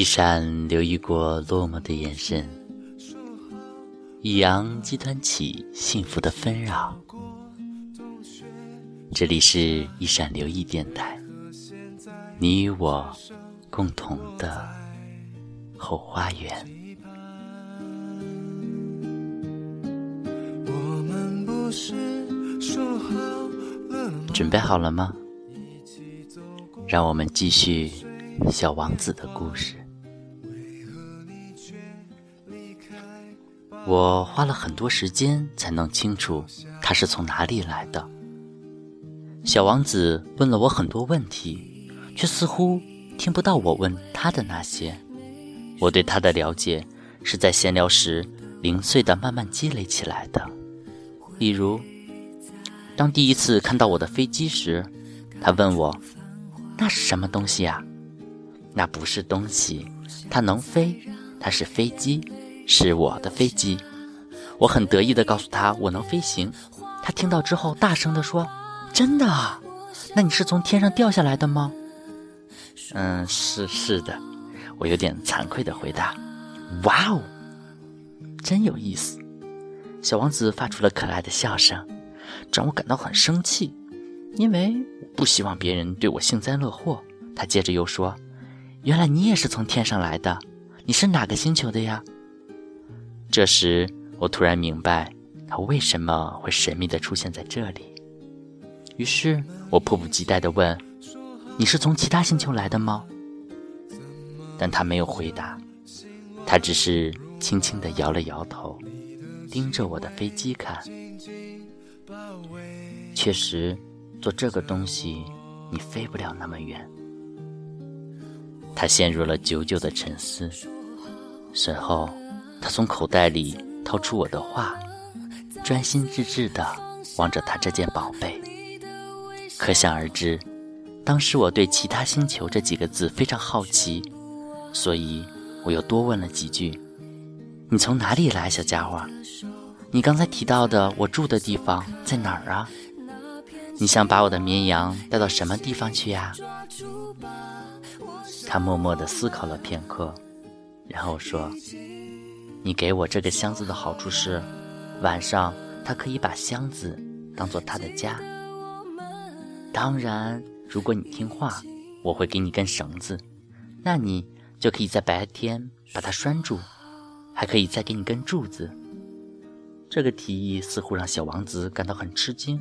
一闪留意过落寞的眼神，一扬激湍起幸福的纷扰。这里是一闪留意电台，你与我共同的后花园。准备好了吗？让我们继续小王子的故事。我花了很多时间才弄清楚他是从哪里来的。小王子问了我很多问题，却似乎听不到我问他的那些。我对他的了解是在闲聊时零碎的慢慢积累起来的。例如。当第一次看到我的飞机时，他问我：“那是什么东西呀？”“那不是东西，它能飞，它是飞机，是我的飞机。”我很得意地告诉他：“我能飞行。”他听到之后大声地说：“真的啊？那你是从天上掉下来的吗？”“嗯，是是的。”我有点惭愧地回答。“哇哦，真有意思！”小王子发出了可爱的笑声。这让我感到很生气，因为我不希望别人对我幸灾乐祸。他接着又说：“原来你也是从天上来的，你是哪个星球的呀？”这时，我突然明白他为什么会神秘地出现在这里。于是我迫不及待地问：“你是从其他星球来的吗？”但他没有回答，他只是轻轻地摇了摇头，盯着我的飞机看。确实，做这个东西，你飞不了那么远。他陷入了久久的沉思，随后，他从口袋里掏出我的画，专心致志地望着他这件宝贝。可想而知，当时我对“其他星球”这几个字非常好奇，所以我又多问了几句：“你从哪里来，小家伙？你刚才提到的我住的地方在哪儿啊？”你想把我的绵羊带到什么地方去呀？他默默地思考了片刻，然后说：“你给我这个箱子的好处是，晚上他可以把箱子当做他的家。当然，如果你听话，我会给你根绳子，那你就可以在白天把它拴住，还可以再给你根柱子。”这个提议似乎让小王子感到很吃惊。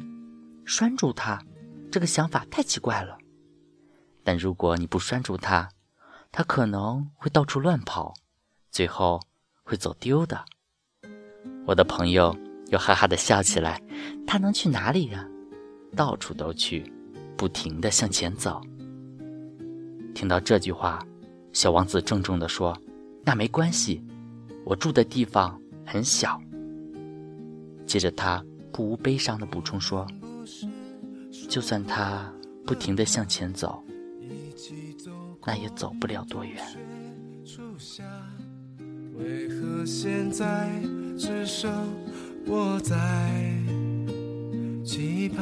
拴住它，这个想法太奇怪了。但如果你不拴住它，它可能会到处乱跑，最后会走丢的。我的朋友又哈哈的笑起来。他能去哪里呀？到处都去，不停的向前走。听到这句话，小王子郑重的说：“那没关系，我住的地方很小。”接着他不无悲伤的补充说。就算他不停地向前走，那也走不了多远。为何现在只剩我在期盼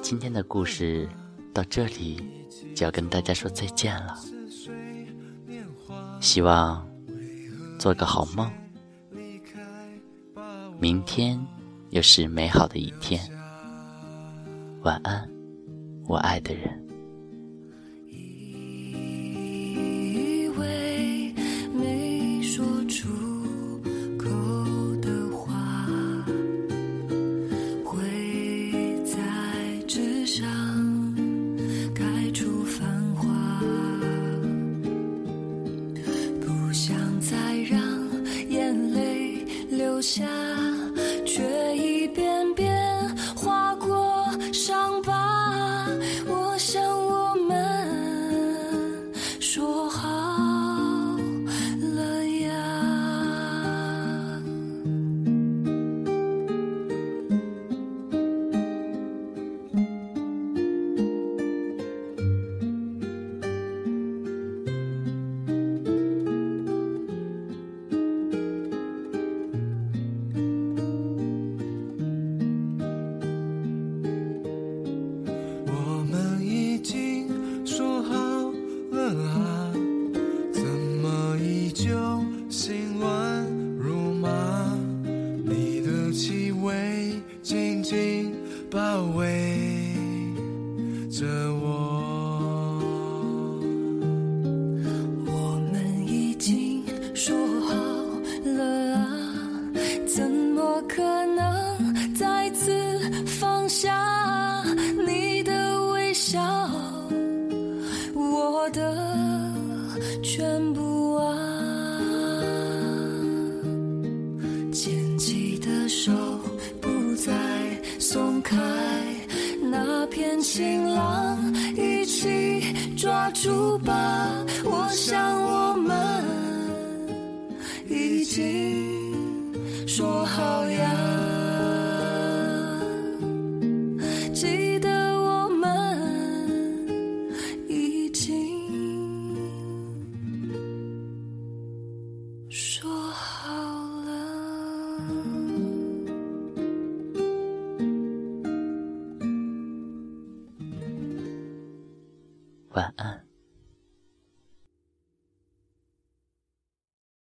今天的故事到这里就要跟大家说再见了，希望做个好梦。明天又是美好的一天，晚安，我爱的人。下。心乱如麻你的气味紧紧包围着我我们已经说好了啊怎么可能再次放下你的微笑？我的全部片晴朗一起抓住吧。我想我们已经说好呀，晚安。